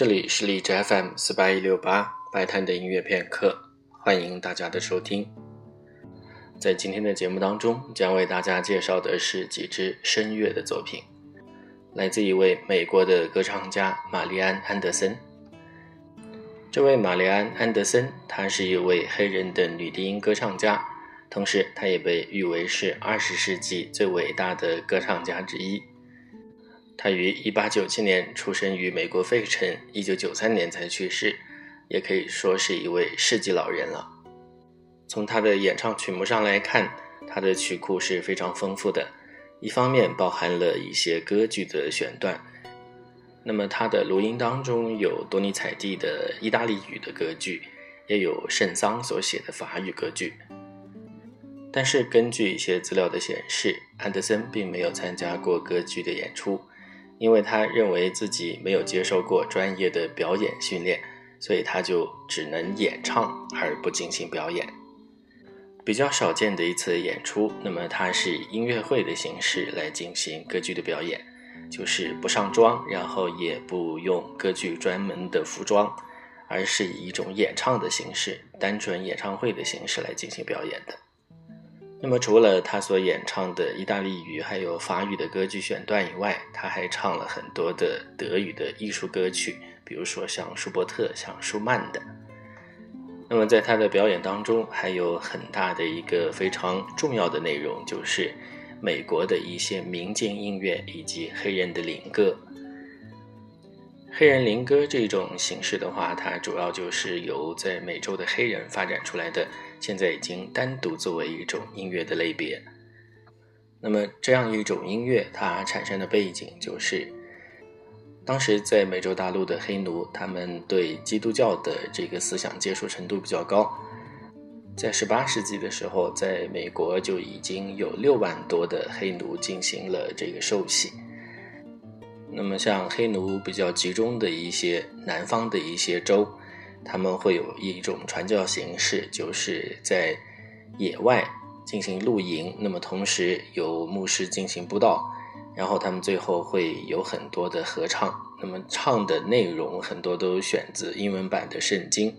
这里是荔枝 FM 四八一六八白谈的音乐片刻，欢迎大家的收听。在今天的节目当中，将为大家介绍的是几支声乐的作品，来自一位美国的歌唱家玛丽安·安德森。这位玛丽安·安德森，她是一位黑人的女低音歌唱家，同时她也被誉为是二十世纪最伟大的歌唱家之一。他于一八九七年出生于美国费城，一九九三年才去世，也可以说是一位世纪老人了。从他的演唱曲目上来看，他的曲库是非常丰富的，一方面包含了一些歌剧的选段。那么，他的录音当中有多尼采蒂的意大利语的歌剧，也有圣桑所写的法语歌剧。但是，根据一些资料的显示，安德森并没有参加过歌剧的演出，因为他认为自己没有接受过专业的表演训练，所以他就只能演唱而不进行表演。比较少见的一次演出，那么他是以音乐会的形式来进行歌剧的表演。就是不上妆，然后也不用歌剧专门的服装，而是以一种演唱的形式，单纯演唱会的形式来进行表演的。那么，除了他所演唱的意大利语还有法语的歌剧选段以外，他还唱了很多的德语的艺术歌曲，比如说像舒伯特、像舒曼的。那么，在他的表演当中，还有很大的一个非常重要的内容，就是。美国的一些民间音乐以及黑人的灵歌，黑人灵歌这种形式的话，它主要就是由在美洲的黑人发展出来的，现在已经单独作为一种音乐的类别。那么这样一种音乐，它产生的背景就是，当时在美洲大陆的黑奴，他们对基督教的这个思想接受程度比较高。在十八世纪的时候，在美国就已经有六万多的黑奴进行了这个受洗。那么，像黑奴比较集中的一些南方的一些州，他们会有一种传教形式，就是在野外进行露营，那么同时由牧师进行布道，然后他们最后会有很多的合唱，那么唱的内容很多都选自英文版的圣经。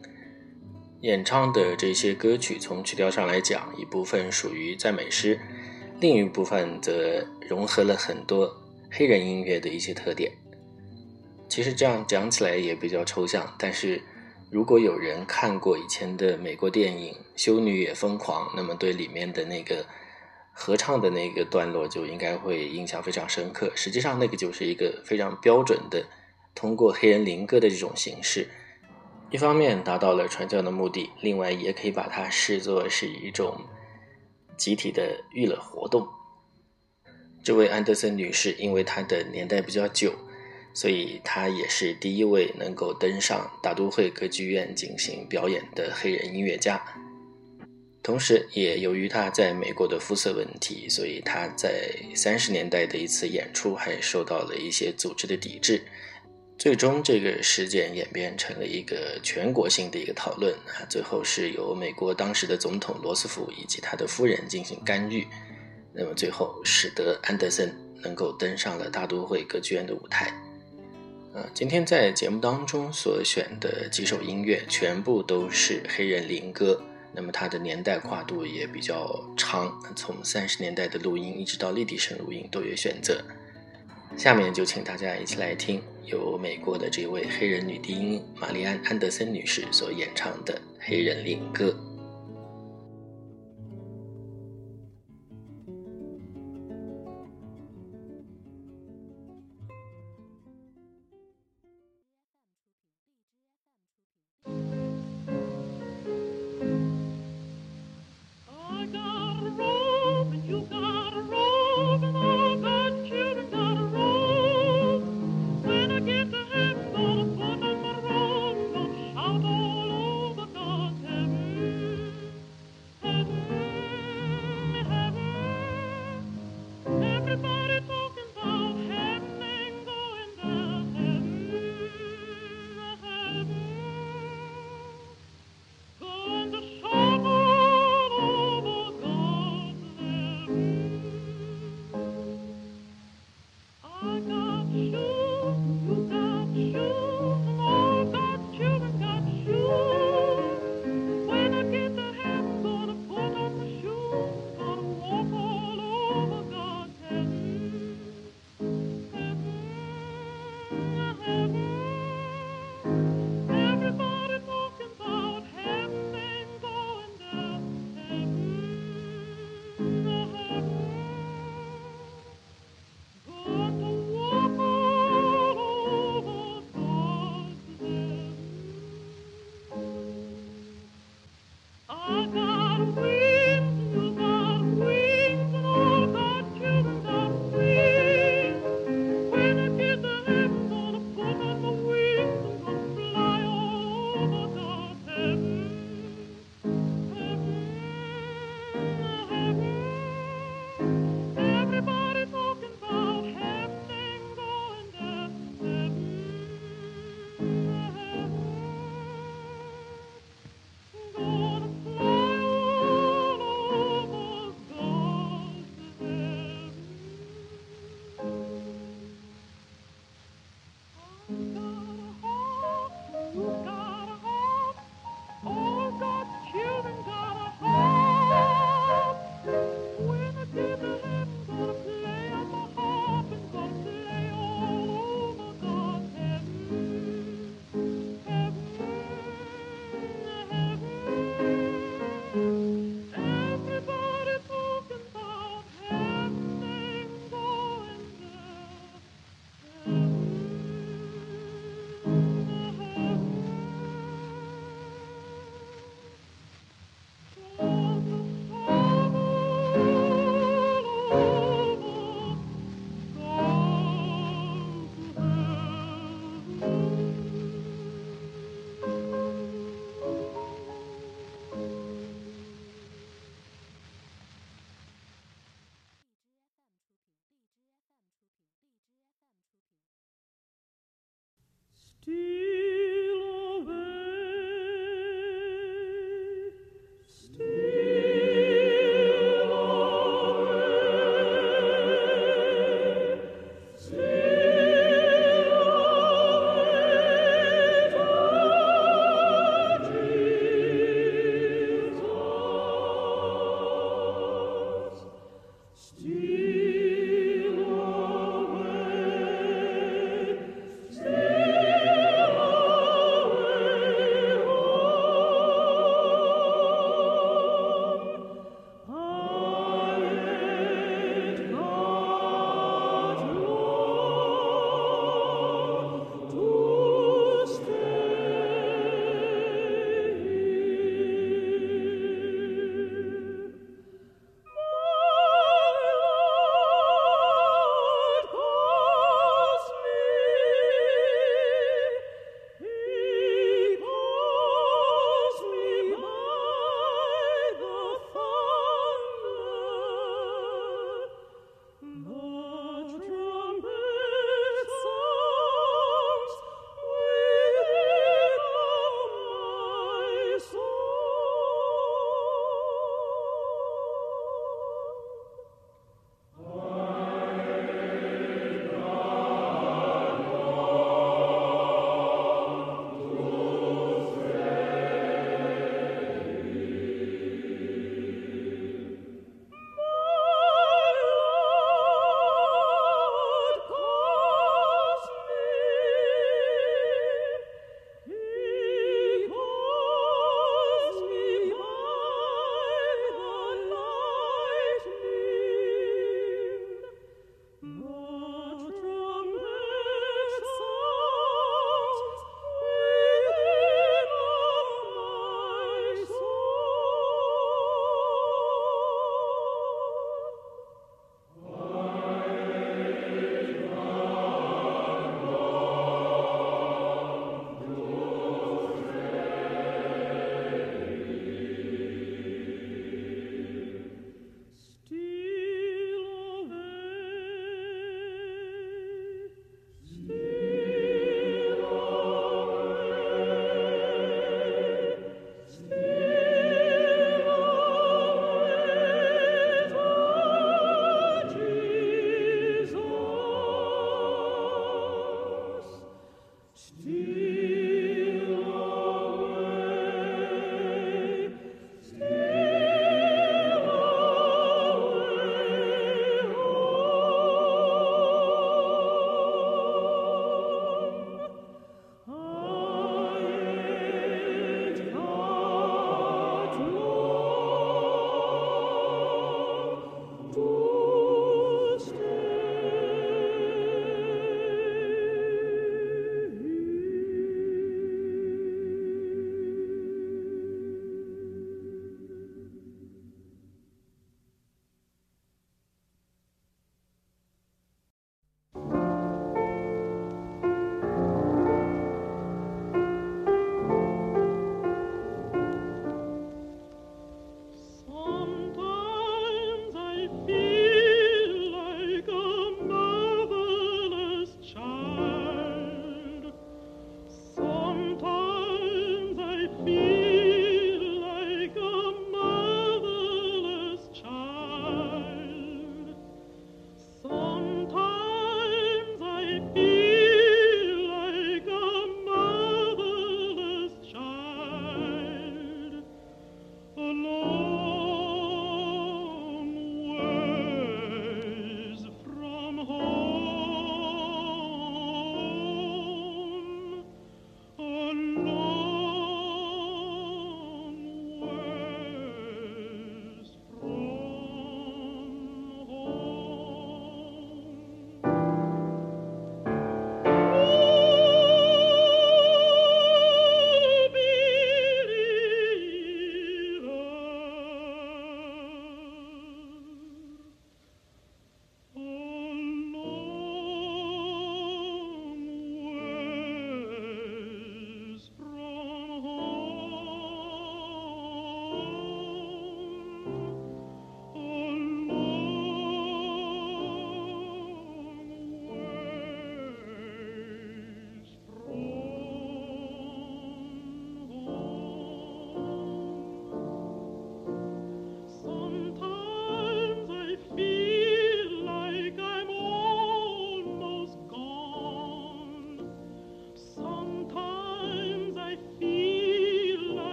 演唱的这些歌曲，从曲调上来讲，一部分属于赞美诗，另一部分则融合了很多黑人音乐的一些特点。其实这样讲起来也比较抽象，但是如果有人看过以前的美国电影《修女也疯狂》，那么对里面的那个合唱的那个段落就应该会印象非常深刻。实际上，那个就是一个非常标准的通过黑人灵歌的这种形式。一方面达到了传教的目的，另外也可以把它视作是一种集体的娱乐活动。这位安德森女士，因为她的年代比较久，所以他也是第一位能够登上大都会歌剧院进行表演的黑人音乐家。同时，也由于他在美国的肤色问题，所以他在三十年代的一次演出还受到了一些组织的抵制。最终，这个事件演变成了一个全国性的一个讨论啊。最后是由美国当时的总统罗斯福以及他的夫人进行干预，那么最后使得安德森能够登上了大都会歌剧院的舞台。呃，今天在节目当中所选的几首音乐全部都是黑人灵歌，那么它的年代跨度也比较长，从三十年代的录音一直到立体声录音都有选择。下面就请大家一起来听由美国的这位黑人女低音玛丽安·安德森女士所演唱的黑人灵歌。Ooh.